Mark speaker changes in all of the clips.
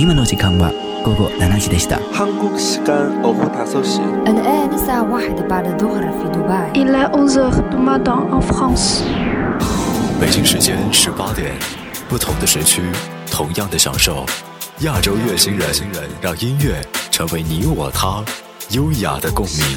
Speaker 1: 今の時間は午後7時でした。
Speaker 2: 한국 시간 오후 5시
Speaker 3: الآن الساعة واحدة بعد الظهر في دبي
Speaker 4: Il est 11h du matin en France.
Speaker 5: 北京时间十八点，不同的时区，同样的享受。亚洲乐星人，让音乐成为你我他优雅的共鸣。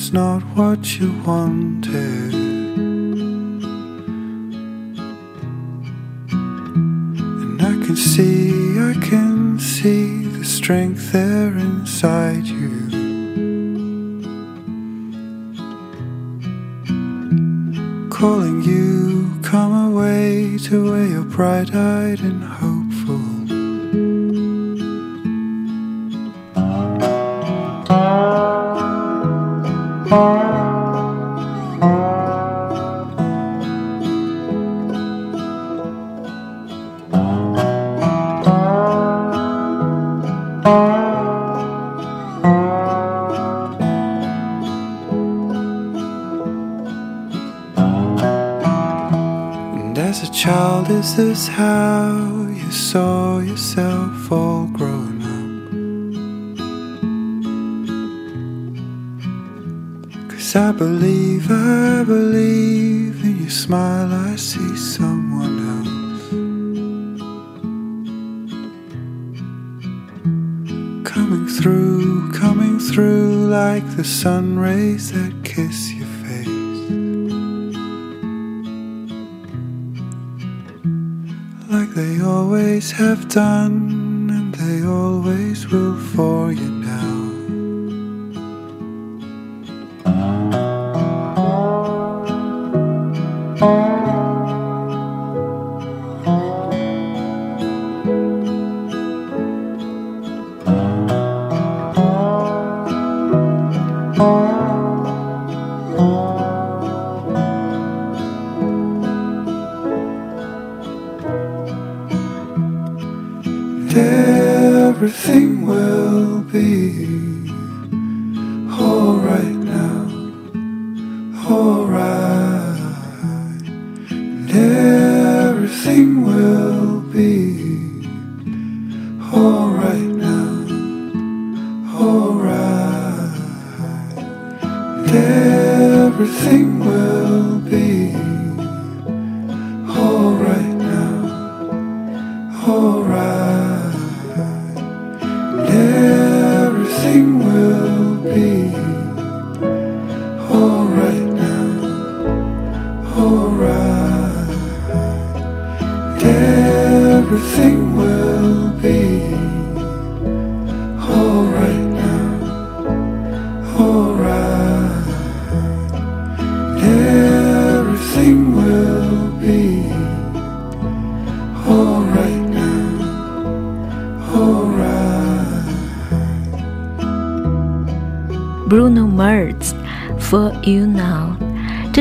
Speaker 6: it's not what you wanted. And I can see, I can see the strength there inside you. calling you, come away to where you're bright eyed and hopeful. Child, is this how you saw yourself all grown up? Cause I believe, I believe in your smile, I see someone else. Coming through, coming through like the sun rays that kiss your always have done, and they always will for you now. And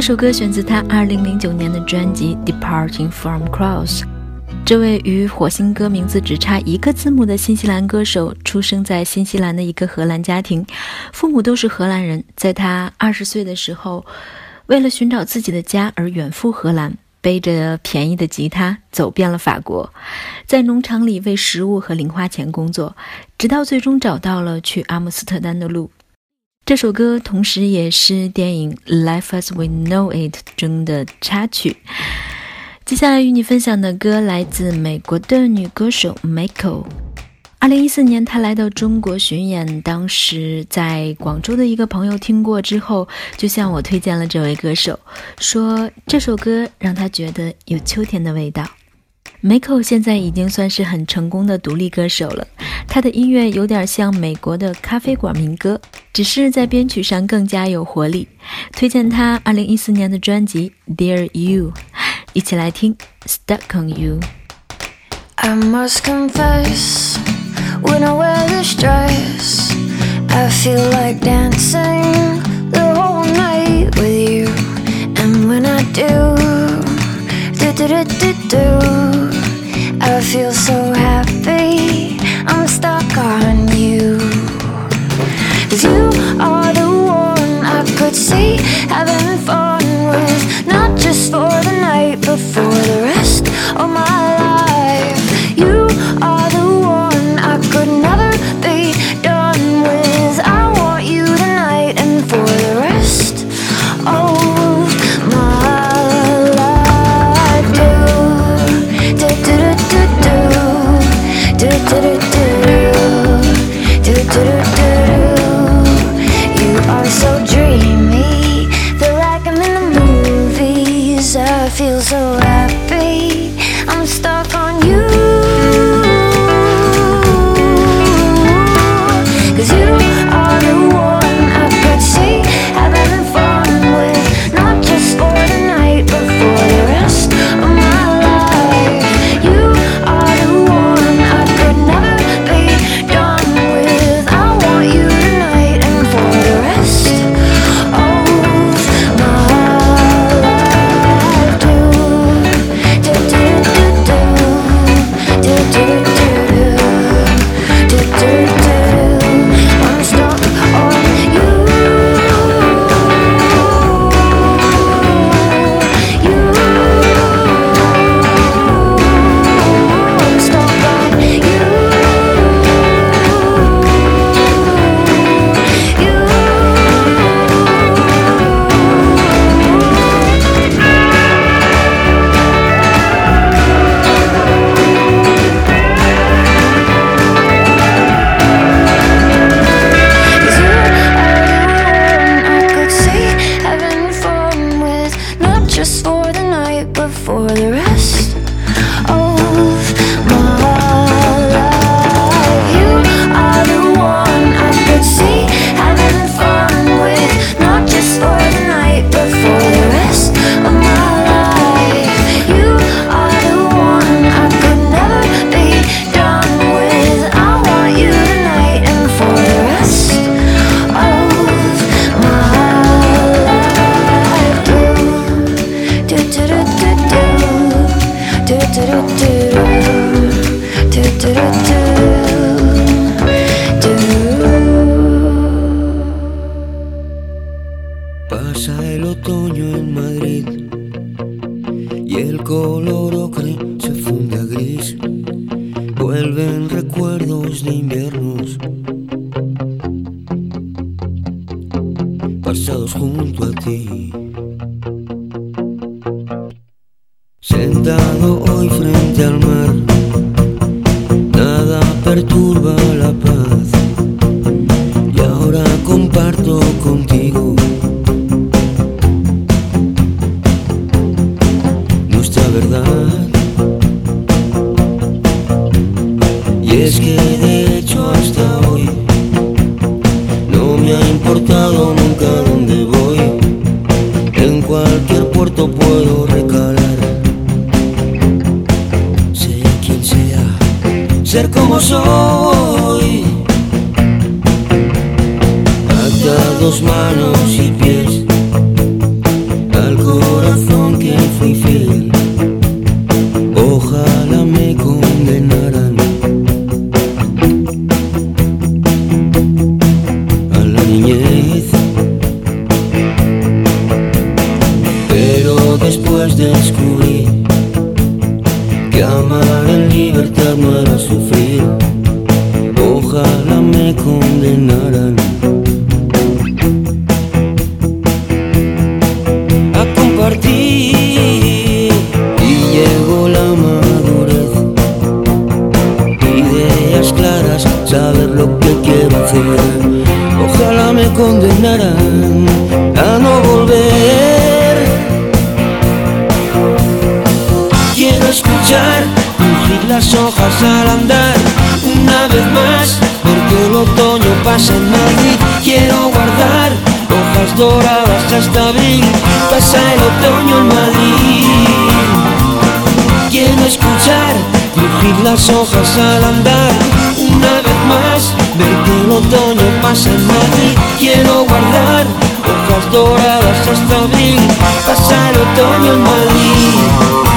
Speaker 7: 这首歌选自他2009年的专辑《Departing from Cross》。这位与火星哥名字只差一个字母的新西兰歌手，出生在新西兰的一个荷兰家庭，父母都是荷兰人。在他二十岁的时候，为了寻找自己的家而远赴荷兰，背着便宜的吉他走遍了法国，在农场里为食物和零花钱工作，直到最终找到了去阿姆斯特丹的路。这首歌同时也是电影《Life as We Know It》中的插曲。接下来与你分享的歌来自美国的女歌手 Miko。二零一四年，她来到中国巡演，当时在广州的一个朋友听过之后，就向我推荐了这位歌手，说这首歌让他觉得有秋天的味道。Miko 现在已经算是很成功的独立歌手了，他的音乐有点像美国的咖啡馆民歌，只是在编曲上更加有活力。推荐他二零一四年的专辑《Dear You》，一起来听《Stuck on You》。
Speaker 8: I must confess, when I wear this dress, I feel like dancing the whole night with you. And when I do, do do do do do, I feel so happy. I'm stuck on you. You are the one I could see having fun with. Not just for the night, but for the rest of my life.
Speaker 9: parchados junto a ti. Sentado hoy frente al mar. marchar, crujir las hojas al andar. Una vez más, porque el otoño pasa en Madrid, quiero guardar hojas doradas hasta abril. Pasa el otoño en Madrid. Quiero escuchar, crujir las hojas al andar. Una vez más, ver que el otoño pasa en Madrid, quiero guardar hojas doradas hasta abril. Pasa el otoño en Madrid.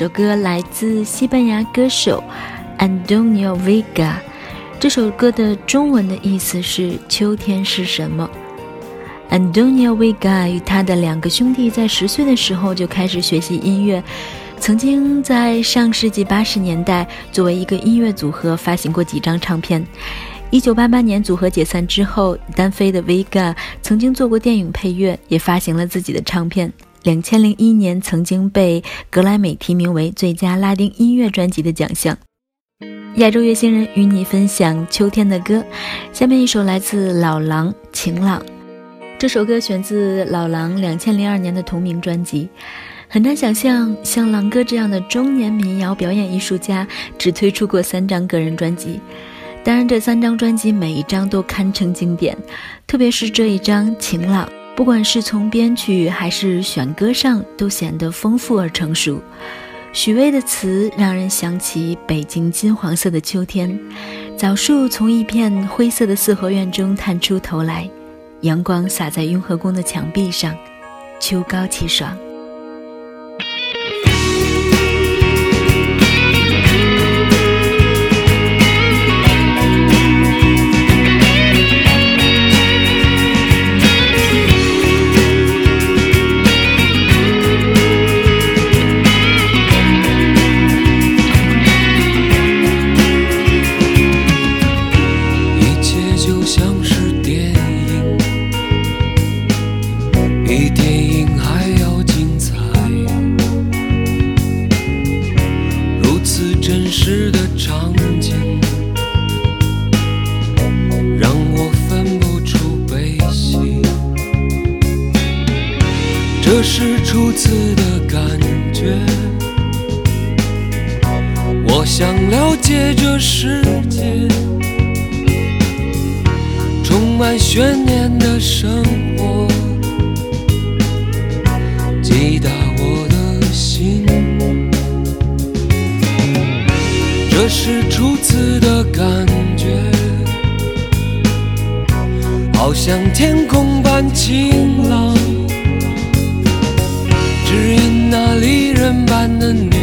Speaker 7: 首歌来自西班牙歌手 Antonio Vega。这首歌的中文的意思是“秋天是什么”。Antonio Vega 与他的两个兄弟在十岁的时候就开始学习音乐，曾经在上世纪八十年代作为一个音乐组合发行过几张唱片。一九八八年组合解散之后，单飞的 Vega 曾经做过电影配乐，也发行了自己的唱片。两千零一年，曾经被格莱美提名为最佳拉丁音乐专辑的奖项。亚洲乐星人与你分享秋天的歌，下面一首来自老狼《晴朗》。这首歌选自老狼两千零二年的同名专辑。很难想象，像狼哥这样的中年民谣表演艺术家，只推出过三张个人专辑。当然，这三张专辑每一张都堪称经典，特别是这一张《晴朗》。不管是从编曲还是选歌上，都显得丰富而成熟。许巍的词让人想起北京金黄色的秋天，枣树从一片灰色的四合院中探出头来，阳光洒在雍和宫的墙壁上，秋高气爽。
Speaker 10: 真实的场景，让我分不出悲喜。这是初次的感觉，我想了解这世界。充满悬念的生活，这是初次的感觉，好像天空般晴朗，只因那离人般的
Speaker 11: 你。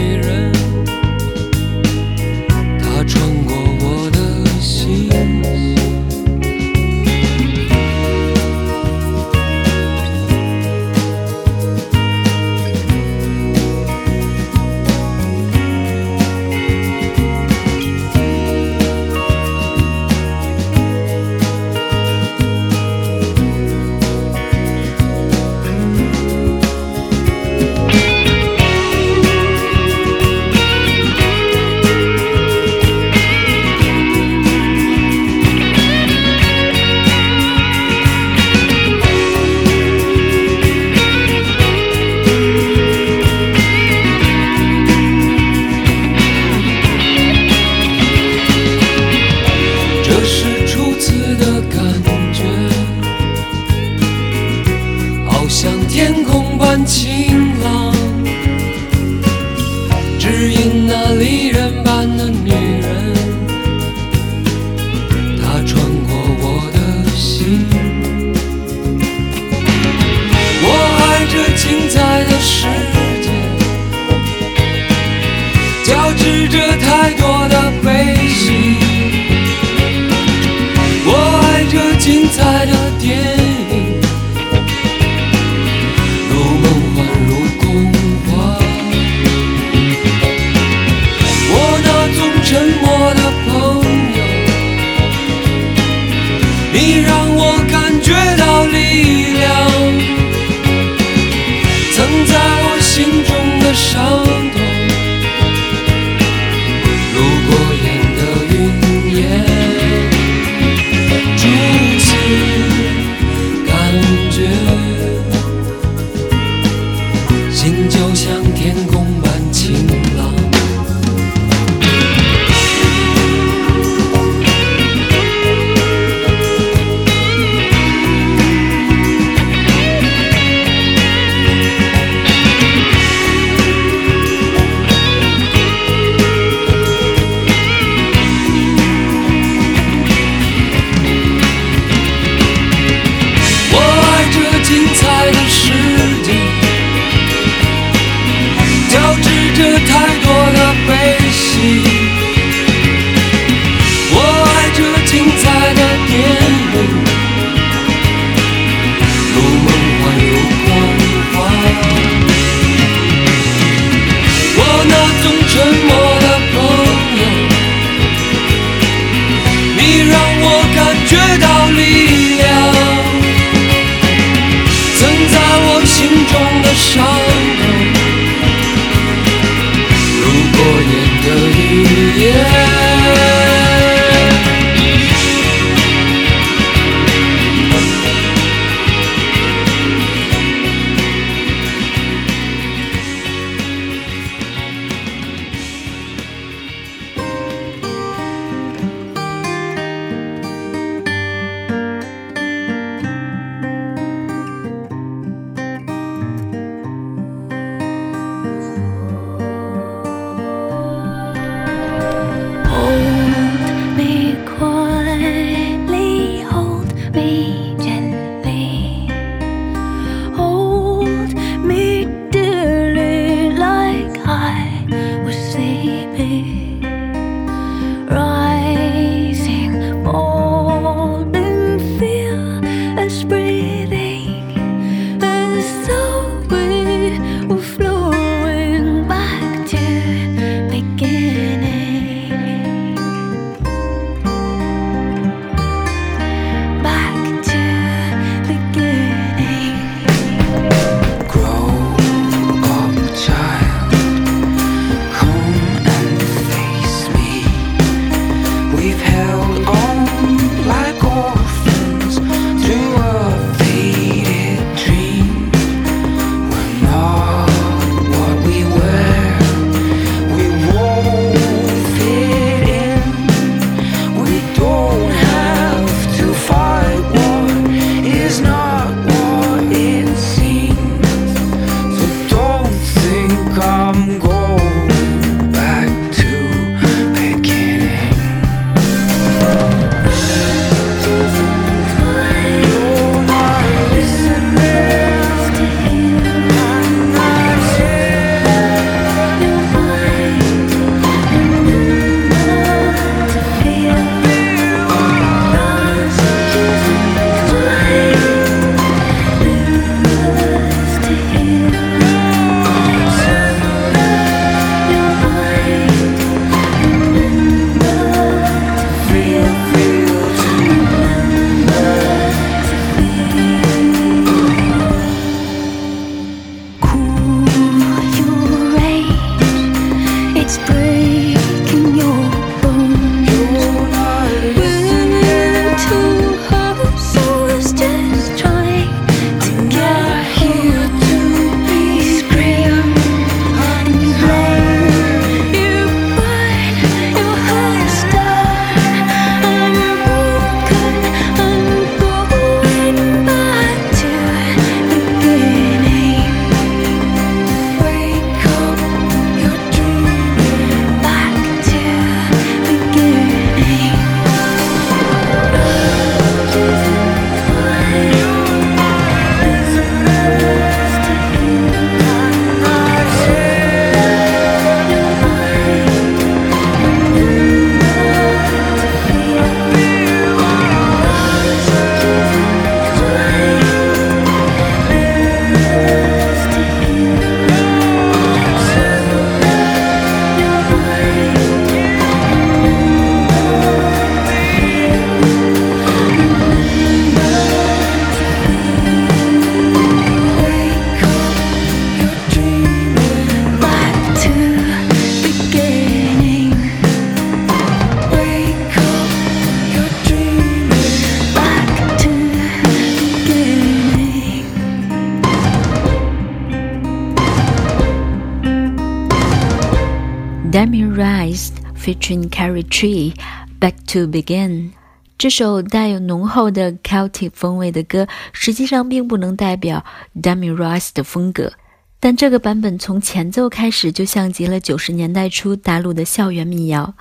Speaker 11: Featuring Carrie Tree, Back to Begin。这首带有浓厚的 Celtic 风味的歌，实际上并不能代表 Demi Rice 的风格。但这个版本从前奏开始就像极了九十年代初大陆的校园民谣，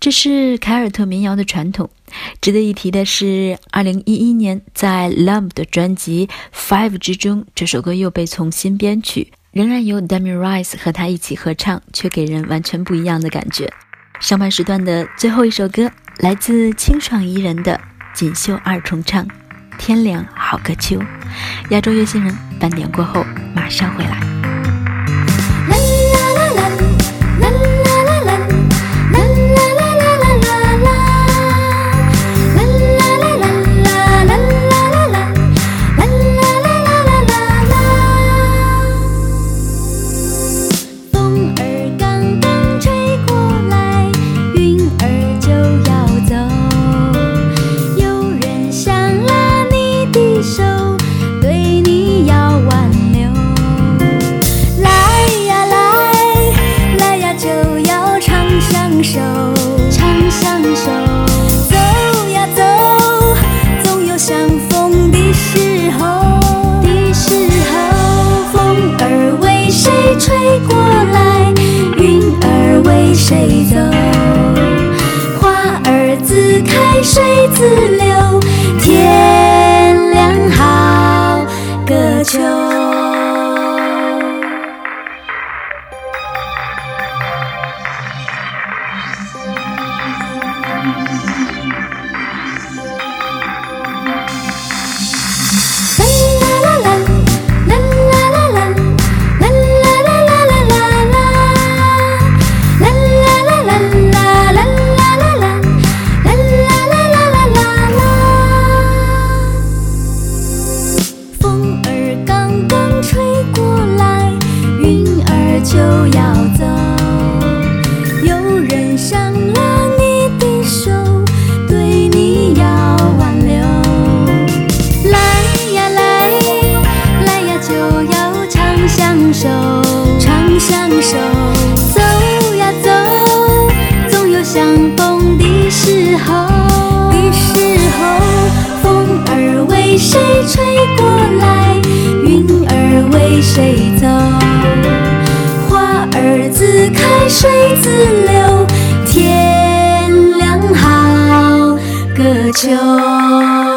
Speaker 11: 这是凯尔特民谣的传统。值得一提的是，二零一一年在 Lumb 的专辑 Five 之中，这首歌又被重新编曲，仍然由 Demi Rice 和他一起合唱，却给人完全不一样的感觉。上半时段的最后一首歌来自清爽宜人的锦绣二重唱，《天凉好个秋》。亚洲乐星人半点过后马上回来。
Speaker 12: 个秋。